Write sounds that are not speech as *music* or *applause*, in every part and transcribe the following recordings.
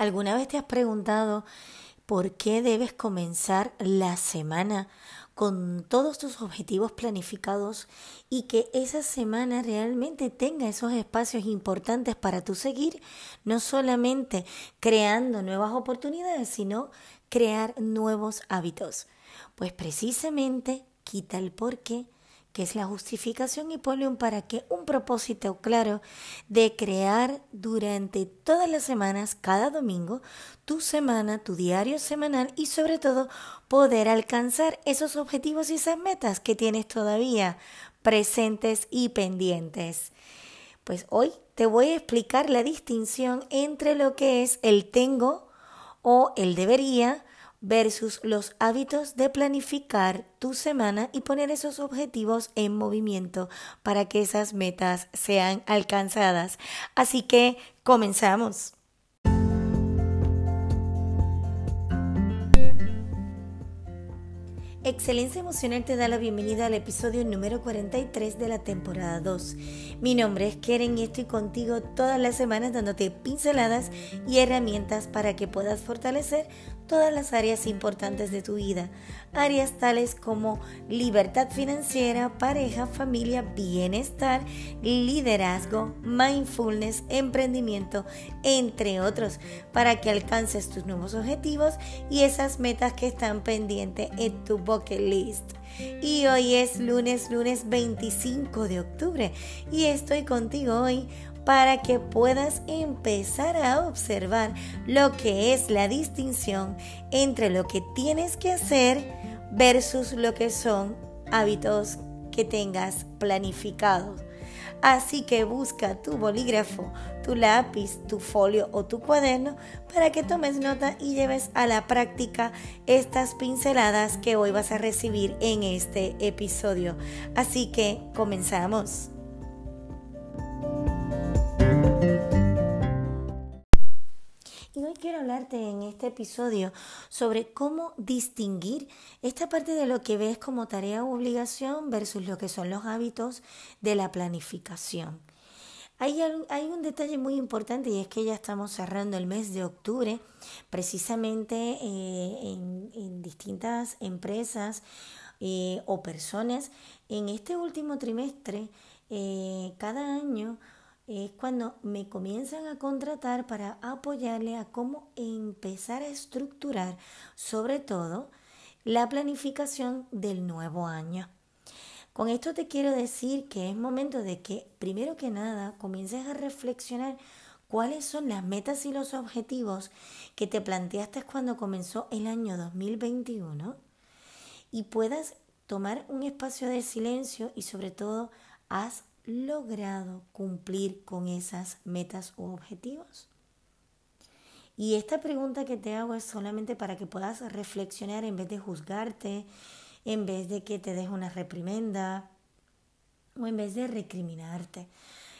¿Alguna vez te has preguntado por qué debes comenzar la semana con todos tus objetivos planificados y que esa semana realmente tenga esos espacios importantes para tu seguir, no solamente creando nuevas oportunidades, sino crear nuevos hábitos? Pues precisamente quita el por qué que es la justificación y ponle un para qué, un propósito claro de crear durante todas las semanas, cada domingo, tu semana, tu diario semanal y sobre todo poder alcanzar esos objetivos y esas metas que tienes todavía presentes y pendientes. Pues hoy te voy a explicar la distinción entre lo que es el tengo o el debería, versus los hábitos de planificar tu semana y poner esos objetivos en movimiento para que esas metas sean alcanzadas. Así que comenzamos. Excelencia Emocional te da la bienvenida al episodio número 43 de la temporada 2. Mi nombre es Keren y estoy contigo todas las semanas dándote pinceladas y herramientas para que puedas fortalecer todas las áreas importantes de tu vida. Áreas tales como libertad financiera, pareja, familia, bienestar, liderazgo, mindfulness, emprendimiento, entre otros, para que alcances tus nuevos objetivos y esas metas que están pendientes en tu bucket list. Y hoy es lunes, lunes 25 de octubre y estoy contigo hoy para que puedas empezar a observar lo que es la distinción entre lo que tienes que hacer versus lo que son hábitos que tengas planificados. Así que busca tu bolígrafo, tu lápiz, tu folio o tu cuaderno para que tomes nota y lleves a la práctica estas pinceladas que hoy vas a recibir en este episodio. Así que comenzamos. Quiero hablarte en este episodio sobre cómo distinguir esta parte de lo que ves como tarea o obligación versus lo que son los hábitos de la planificación. Hay, un detalle muy importante y es que ya estamos cerrando el mes de octubre, precisamente eh, en, distintas empresas eh, o personas. En este último trimestre, eh, cada año, es cuando me comienzan a contratar para apoyarle a cómo empezar a estructurar, sobre todo, la planificación del nuevo año. Con esto te quiero decir que es momento de que, primero que nada, comiences a reflexionar cuáles son las metas y los objetivos que te planteaste cuando comenzó el año 2021 y puedas tomar un espacio de silencio y sobre todo haz logrado cumplir con esas metas o objetivos? Y esta pregunta que te hago es solamente para que puedas reflexionar en vez de juzgarte, en vez de que te des una reprimenda o en vez de recriminarte.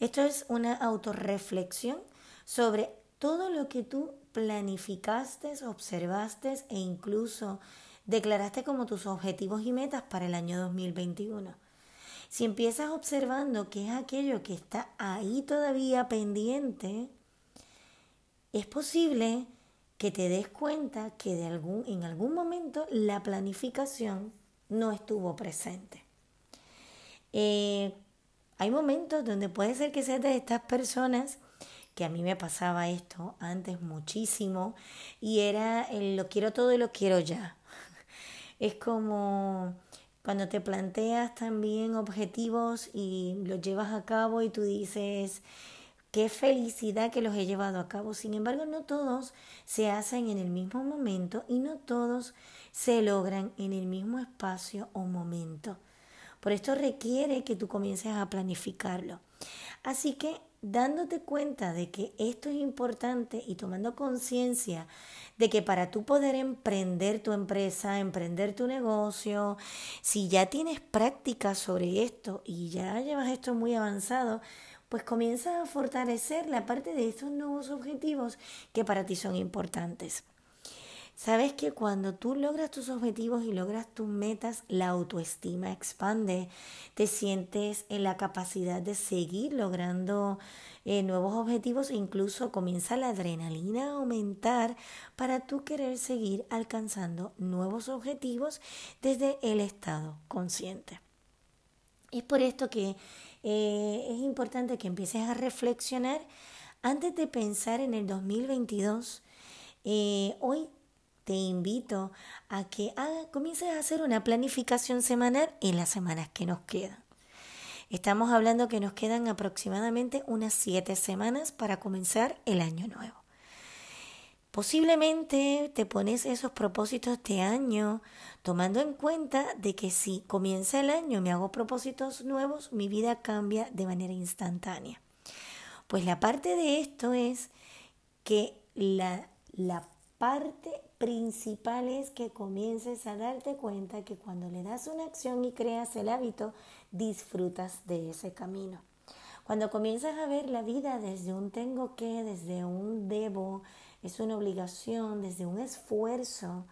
Esto es una autorreflexión sobre todo lo que tú planificaste, observaste e incluso declaraste como tus objetivos y metas para el año 2021. Si empiezas observando que es aquello que está ahí todavía pendiente, es posible que te des cuenta que de algún, en algún momento la planificación no estuvo presente. Eh, hay momentos donde puede ser que seas de estas personas que a mí me pasaba esto antes muchísimo y era el lo quiero todo y lo quiero ya. *laughs* Es como cuando te planteas también objetivos y los llevas a cabo y tú dices, qué felicidad que los he llevado a cabo. Sin embargo, no todos se hacen en el mismo momento y no todos se logran en el mismo espacio o momento. Por esto requiere que tú comiences a planificarlo. Así que dándote cuenta de que esto es importante y tomando conciencia de que para tú poder emprender tu empresa, emprender tu negocio, si ya tienes práctica sobre esto y ya llevas esto muy avanzado, pues comienza a fortalecer la parte de estos nuevos objetivos que para ti son importantes. Sabes que cuando tú logras tus objetivos y logras tus metas, la autoestima expande, te sientes en la capacidad de seguir logrando eh, nuevos objetivos incluso comienza la adrenalina a aumentar para tú querer seguir alcanzando nuevos objetivos desde el estado consciente. Es por esto que eh, es importante que empieces a reflexionar antes de pensar en el 2022. Eh, hoy te invito a que comiences a hacer una planificación semanal en las semanas que nos quedan. Estamos hablando que nos quedan aproximadamente unas siete semanas para comenzar el año nuevo. Posiblemente te pones esos propósitos de año tomando en cuenta de que si comienza el año me hago propósitos nuevos, mi vida cambia de manera instantánea. Pues la parte de esto es que la, la parte principal es que comiences a darte cuenta que cuando le das una acción y creas el hábito, disfrutas de ese camino. Cuando comienzas a ver la vida desde un tengo que, desde un debo, es una obligación, desde un esfuerzo,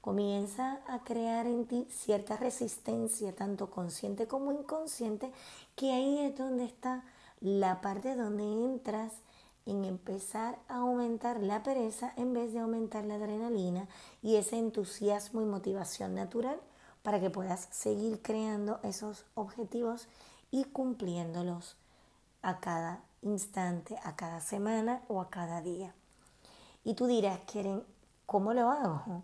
comienza a crear en ti cierta resistencia, tanto consciente como inconsciente, que ahí es donde está la parte donde entras en empezar a aumentar la pereza en vez de aumentar la adrenalina y ese entusiasmo y motivación natural para que puedas seguir creando esos objetivos y cumpliéndolos a cada instante, a cada semana o a cada día. Y tú dirás, ¿quieren cómo lo hago?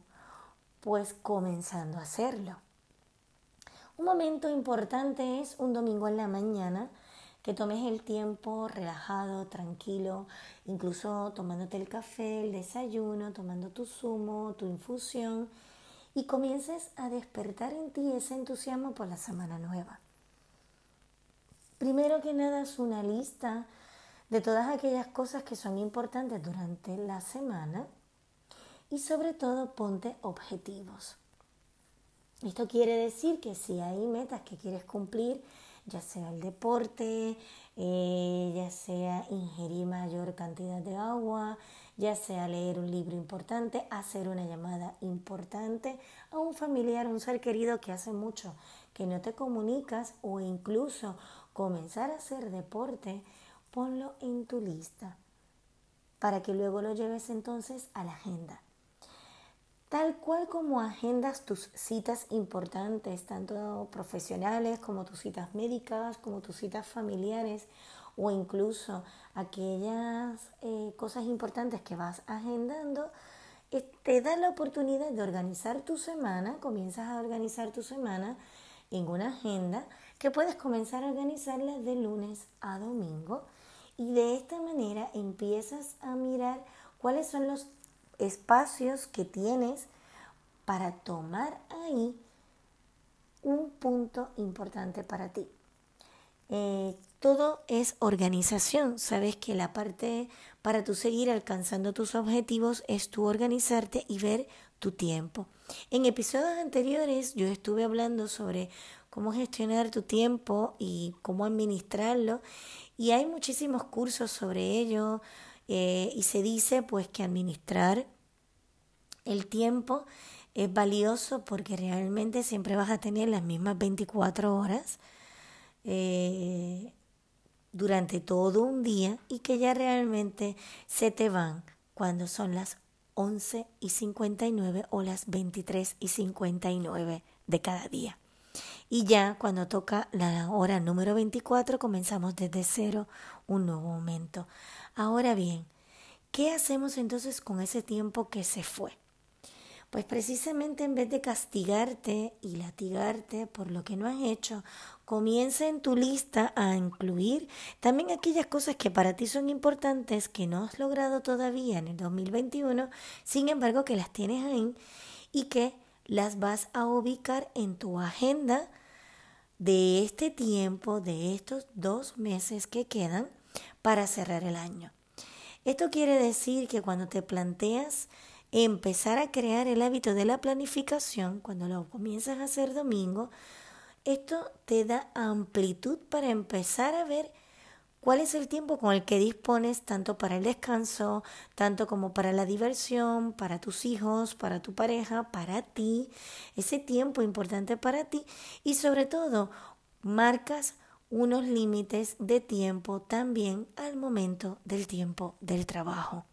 Pues comenzando a hacerlo. Un momento importante es un domingo en la mañana que tomes el tiempo relajado, tranquilo, incluso tomándote el café, el desayuno, tomando tu zumo, tu infusión y comiences a despertar en ti ese entusiasmo por la semana nueva. Primero que nada es una lista de todas aquellas cosas que son importantes durante la semana y sobre todo ponte objetivos. Esto quiere decir que si hay metas que quieres cumplir, ya sea el deporte, eh, ya sea ingerir mayor cantidad de agua, ya sea leer un libro importante, hacer una llamada importante a un familiar, un ser querido que hace mucho que no te comunicas o incluso comenzar a hacer deporte, ponlo en tu lista para que luego lo lleves entonces a la agenda tal cual como agendas tus citas importantes, tanto profesionales como tus citas médicas, como tus citas familiares o incluso aquellas eh, cosas importantes que vas agendando, eh, te da la oportunidad de organizar tu semana, comienzas a organizar tu semana en una agenda que puedes comenzar a organizarla de lunes a domingo y de esta manera empiezas a mirar cuáles son los espacios que tienes para tomar ahí un punto importante para ti. Eh, todo es organización. Sabes que la parte para tú seguir alcanzando tus objetivos es tú organizarte y ver tu tiempo. En episodios anteriores yo estuve hablando sobre cómo gestionar tu tiempo y cómo administrarlo y hay muchísimos cursos sobre ello eh, y se dice pues que administrar el tiempo es valioso porque realmente siempre vas a tener las mismas 24 horas eh, durante todo un día y que ya realmente se te van cuando son las 11 y 59 o las 23 y 59 de cada día. Y ya cuando toca la hora número 24 comenzamos desde cero un nuevo momento. Ahora bien, ¿qué hacemos entonces con ese tiempo que se fue? Pues precisamente en vez de castigarte y latigarte por lo que no has hecho, comienza en tu lista a incluir también aquellas cosas que para ti son importantes que no has logrado todavía en el 2021, sin embargo que las tienes ahí y que las vas a ubicar en tu agenda de este tiempo, de estos dos meses que quedan para cerrar el año. Esto quiere decir que cuando te planteas empezar a crear el hábito de la planificación, cuando lo comienzas a hacer domingo, esto te da amplitud para empezar a ver ¿Cuál es el tiempo con el que dispones tanto para el descanso, tanto como para la diversión, para tus hijos, para tu pareja, para ti? Ese tiempo importante para ti y sobre todo marcas unos límites de tiempo también al momento del tiempo del trabajo.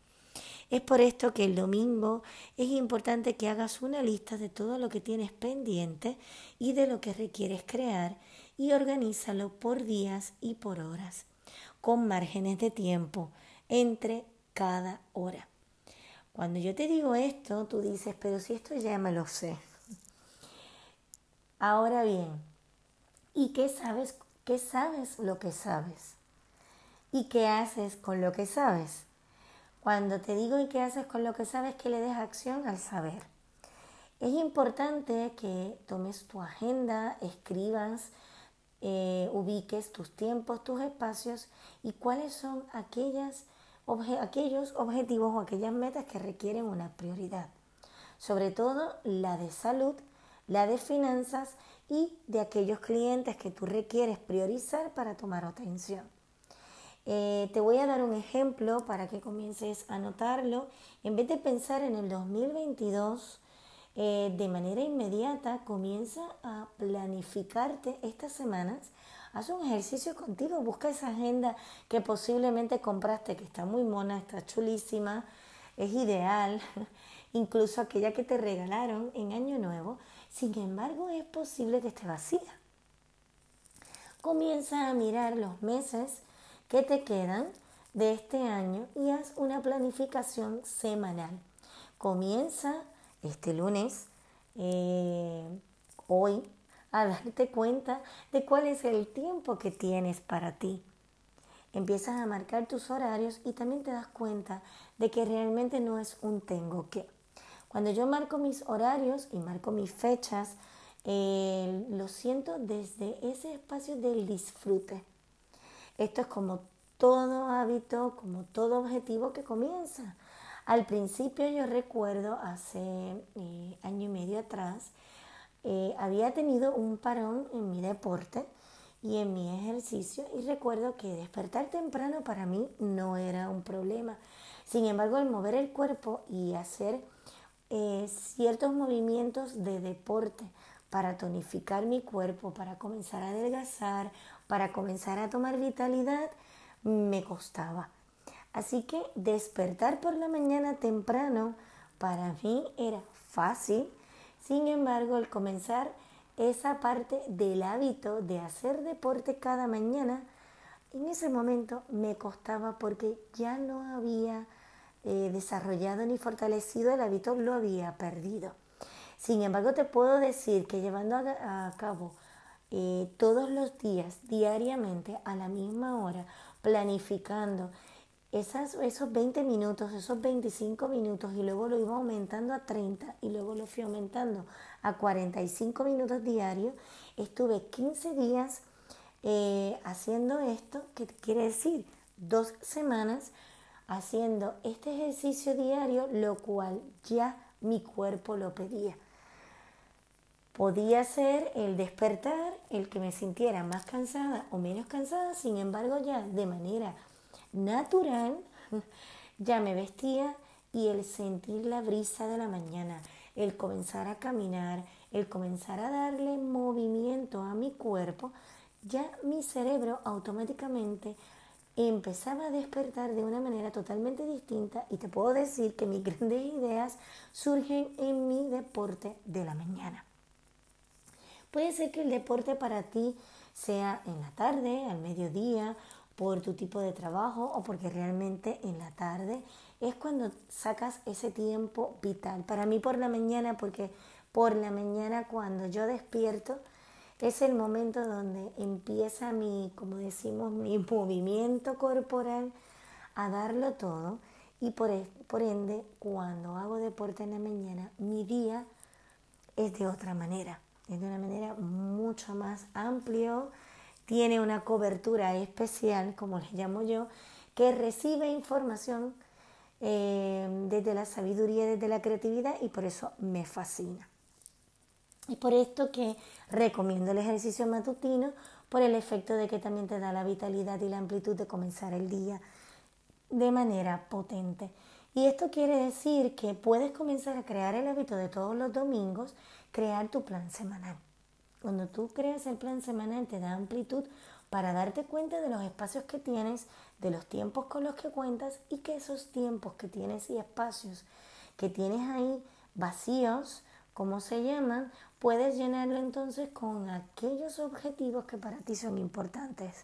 Es por esto que el domingo es importante que hagas una lista de todo lo que tienes pendiente y de lo que requieres crear y organízalo por días y por horas con márgenes de tiempo entre cada hora. Cuando yo te digo esto, tú dices, pero si esto ya me lo sé. Ahora bien, ¿y qué sabes? ¿Qué sabes lo que sabes? ¿Y qué haces con lo que sabes? Cuando te digo y qué haces con lo que sabes, que le des acción al saber. Es importante que tomes tu agenda, escribas, eh, ubiques tus tiempos, tus espacios y cuáles son aquellas, aquellos objetivos o aquellas metas que requieren una prioridad. Sobre todo la de salud, la de finanzas y de aquellos clientes que tú requieres priorizar para tomar atención. Eh, te voy a dar un ejemplo para que comiences a notarlo. En vez de pensar en el 2022, eh, de manera inmediata comienza a planificarte estas semanas. Haz un ejercicio contigo, busca esa agenda que posiblemente compraste, que está muy mona, está chulísima, es ideal, *laughs* incluso aquella que te regalaron en Año Nuevo. Sin embargo, es posible que esté vacía. Comienza a mirar los meses que te quedan de este año y haz una planificación semanal. Comienza este lunes, eh, hoy, a darte cuenta de cuál es el tiempo que tienes para ti. Empiezas a marcar tus horarios y también te das cuenta de que realmente no es un tengo que. Cuando yo marco mis horarios y marco mis fechas, eh, lo siento desde ese espacio del disfrute. Esto es como todo hábito, como todo objetivo que comienza. Al principio yo recuerdo, hace eh, año y medio atrás, eh, había tenido un parón en mi deporte y en mi ejercicio y recuerdo que despertar temprano para mí no era un problema. Sin embargo, el mover el cuerpo y hacer eh, ciertos movimientos de deporte para tonificar mi cuerpo, para comenzar a adelgazar, para comenzar a tomar vitalidad, me costaba. Así que despertar por la mañana temprano para mí era fácil. Sin embargo, el comenzar esa parte del hábito de hacer deporte cada mañana, en ese momento me costaba porque ya no había eh, desarrollado ni fortalecido el hábito, lo había perdido. Sin embargo, te puedo decir que llevando a, cabo eh, todos los días, diariamente, a la misma hora, planificando, esos 20 minutos, esos 25 minutos y luego lo iba aumentando a 30 y luego lo fui aumentando a 45 minutos diarios, estuve 15 días eh, haciendo esto, que quiere decir dos semanas haciendo este ejercicio diario, lo cual ya mi cuerpo lo pedía. Podía ser el despertar, el que me sintiera más cansada o menos cansada, sin embargo ya de manera natural, ya me vestía y el sentir la brisa de la mañana, el comenzar a caminar, el comenzar a darle movimiento a mi cuerpo, ya mi cerebro automáticamente empezaba a despertar de una manera totalmente distinta y te puedo decir que mis *laughs* grandes ideas surgen en mi deporte de la mañana. Puede ser que el deporte para ti sea en la tarde, al mediodía por tu tipo de trabajo o porque realmente en la tarde es cuando sacas ese tiempo vital. Para mí por la mañana, porque por la mañana cuando yo despierto es el momento donde empieza mi, como decimos, mi *laughs* movimiento corporal a darlo todo y por, e, por ende cuando hago deporte en la mañana mi día es de otra manera, es de una manera mucho más amplio, tiene una cobertura especial, como le llamo yo, que recibe información eh, desde la sabiduría, desde la creatividad y por eso me fascina. Y por esto que recomiendo el ejercicio matutino por el efecto de que también te da la vitalidad y la amplitud de comenzar el día de manera potente. Y esto quiere decir que puedes comenzar a crear el hábito de todos los domingos, crear tu plan semanal. Cuando tú creas el plan semanal te da amplitud para darte cuenta de los espacios que tienes, de los tiempos con los que cuentas y que esos tiempos que tienes y espacios que tienes ahí vacíos, como se llaman, puedes llenarlo entonces con aquellos objetivos que para ti son importantes.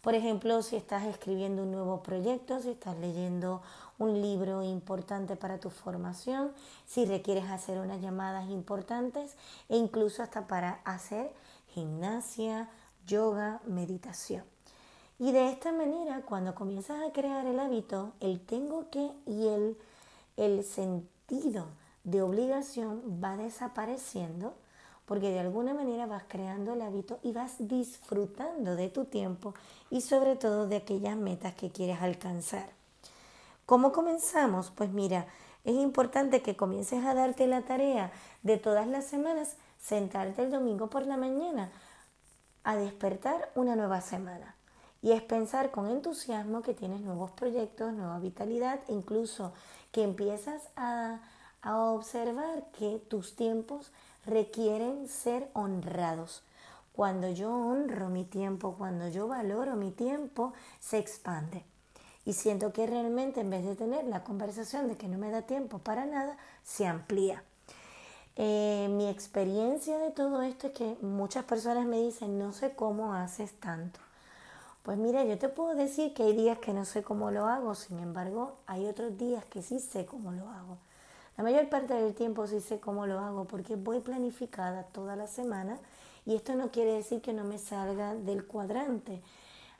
Por ejemplo, si estás escribiendo un nuevo proyecto, si estás leyendo un libro importante para tu formación, si requieres hacer unas llamadas importantes e incluso hasta para hacer gimnasia, yoga, meditación. Y de esta manera, cuando comienzas a crear el hábito, el tengo que y el, el sentido de obligación va desapareciendo porque de alguna manera vas creando el hábito y vas disfrutando de tu tiempo y sobre todo de aquellas metas que quieres alcanzar. ¿Cómo comenzamos? Pues mira, es importante que comiences a darte la tarea de todas las semanas, sentarte el domingo por la mañana a despertar una nueva semana. Y es pensar con entusiasmo que tienes nuevos proyectos, nueva vitalidad, incluso que empiezas a, a observar que tus tiempos requieren ser honrados. Cuando yo honro mi tiempo, cuando yo valoro mi tiempo, se expande. Y siento que realmente en vez de tener la conversación de que no me da tiempo para nada, se amplía. Eh, mi experiencia de todo esto es que muchas personas me dicen, no sé cómo haces tanto. Pues mira, yo te puedo decir que hay días que no sé cómo lo hago, sin embargo, hay otros días que sí sé cómo lo hago. La mayor parte del tiempo sí sé cómo lo hago porque voy planificada toda la semana y esto no quiere decir que no me salga del cuadrante.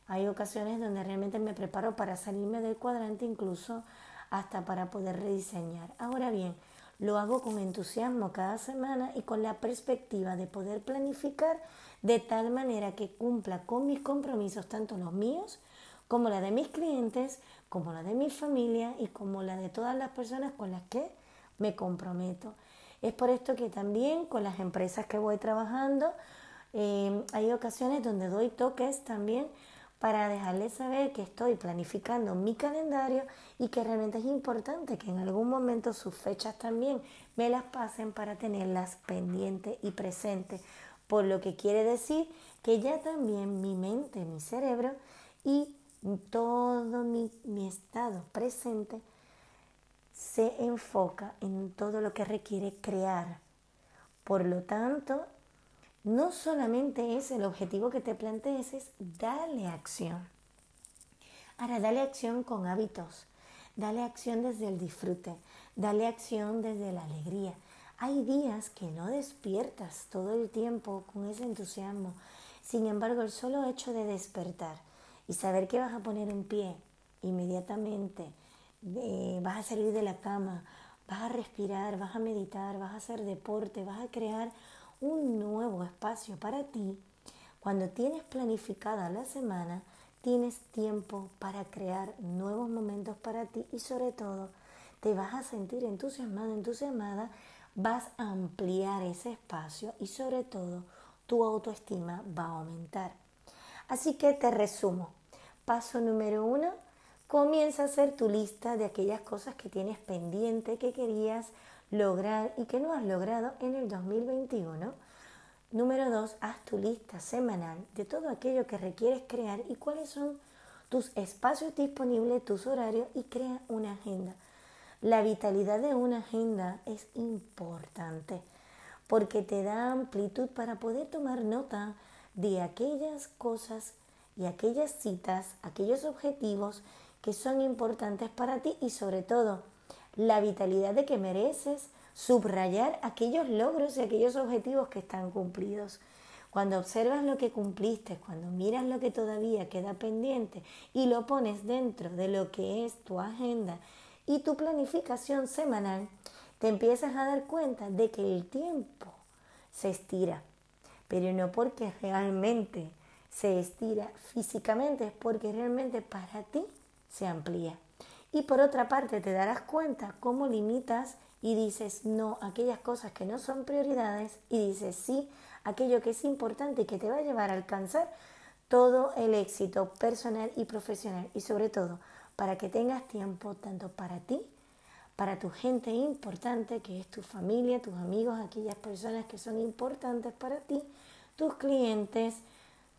Hay ocasiones donde realmente me preparo para salirme del cuadrante, incluso hasta para poder rediseñar. Ahora bien, lo hago con entusiasmo cada semana y con la perspectiva de poder planificar de tal manera que cumpla con mis compromisos, tanto los míos como la de mis clientes, como la de mi familia y como la de todas las personas con las que me comprometo. Es por esto que también con las empresas que voy trabajando eh, hay ocasiones donde doy toques también para dejarles saber que estoy planificando mi calendario y que realmente es importante que en algún momento sus fechas también me las pasen para tenerlas pendientes y presentes. Por lo que quiere decir que ya también mi mente, mi cerebro y todo mi, mi estado presente se enfoca en todo lo que requiere crear. Por lo tanto, no solamente es el objetivo que te plantees, es darle acción. Ahora, dale acción con hábitos, dale acción desde el disfrute, dale acción desde la alegría. Hay días que no despiertas todo el tiempo con ese entusiasmo. Sin embargo, el solo hecho de despertar y saber que vas a poner un pie inmediatamente vas a salir de la cama, vas a respirar, vas a meditar, vas a hacer deporte, vas a crear un nuevo espacio para ti. Cuando tienes planificada la semana, tienes tiempo para crear nuevos momentos para ti y sobre todo te vas a sentir entusiasmado, entusiasmada, vas a ampliar ese espacio y sobre todo tu autoestima va a aumentar. Así que te resumo. Paso número uno, comienza a hacer tu lista de aquellas cosas que tienes pendiente, que querías lograr y que no has logrado en el 2021. Número dos, haz tu lista semanal de todo aquello que requieres crear y cuáles son tus espacios disponibles, tus horarios y crea una agenda. La vitalidad de una agenda es importante porque te da amplitud para poder tomar nota de aquellas cosas y aquellas citas, aquellos objetivos que son importantes para ti y sobre todo la vitalidad de que mereces subrayar aquellos logros y aquellos objetivos que están cumplidos. Cuando observas lo que cumpliste, cuando miras lo que todavía queda pendiente y lo pones dentro de lo que es tu agenda y tu planificación semanal, te empiezas a dar cuenta de que el tiempo se estira, pero no porque realmente se estira físicamente, es porque realmente para ti se amplía. Y por otra parte te darás cuenta cómo limitas y dices no aquellas cosas que no son prioridades y dices sí aquello que es importante y que te va a llevar a alcanzar todo el éxito personal y profesional y sobre todo para que tengas tiempo tanto para ti, para tu gente importante, que es tu familia, tus amigos, aquellas personas que son importantes para ti, tus clientes,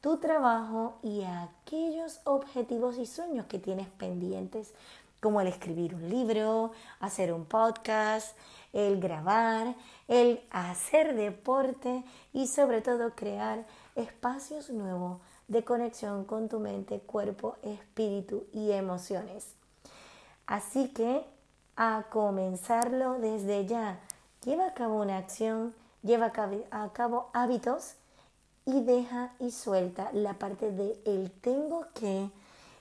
tu trabajo y aquellos objetivos y sueños que tienes pendientes, como el escribir un libro, hacer un podcast, el grabar, el hacer deporte y sobre todo crear espacios nuevos de conexión con tu mente, cuerpo, espíritu y emociones. Así que a comenzarlo desde ya. Lleva a cabo una acción, lleva a cabo hábitos y deja y suelta la parte de el tengo que,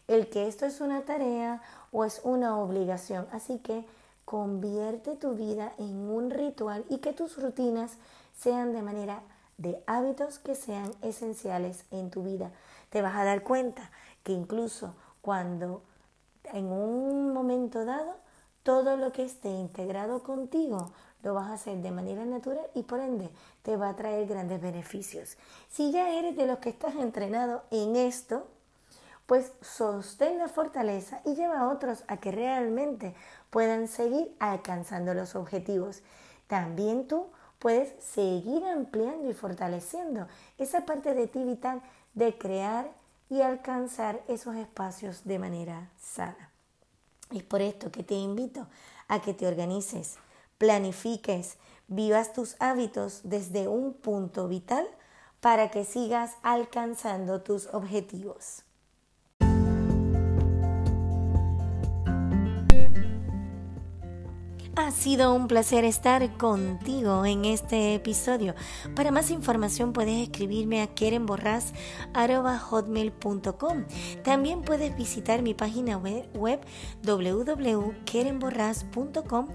el que esto es una tarea o es una obligación. Así que convierte tu vida en un ritual y que tus rutinas sean de manera de hábitos que sean esenciales en tu vida. Te vas a dar cuenta que incluso cuando en un momento dado todo lo que esté integrado contigo lo vas a hacer de manera natural y por ende te va a traer grandes beneficios. Si ya eres de los que estás entrenado en esto, pues sostén la fortaleza y lleva a otros a que realmente puedan seguir alcanzando los objetivos. También tú puedes seguir ampliando y fortaleciendo esa parte de ti vital de crear y alcanzar esos espacios de manera sana. Es por esto que te invito a que te organices, planifiques, vivas tus hábitos desde un punto vital para que sigas alcanzando tus objetivos. Ha sido un placer estar contigo en este episodio. Para más información puedes escribirme a kerenborras.hotmail.com. También puedes visitar mi página web, www.kerenborras.com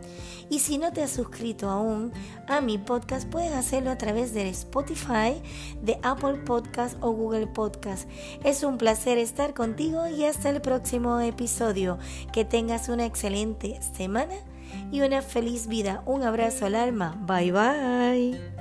y si no te has suscrito aún a mi podcast puedes hacerlo a través de Spotify, de Apple Podcast o Google Podcast. Es un placer estar contigo y hasta el próximo episodio. Que tengas una excelente semana y una feliz vida. Un abrazo al alma. Bye bye.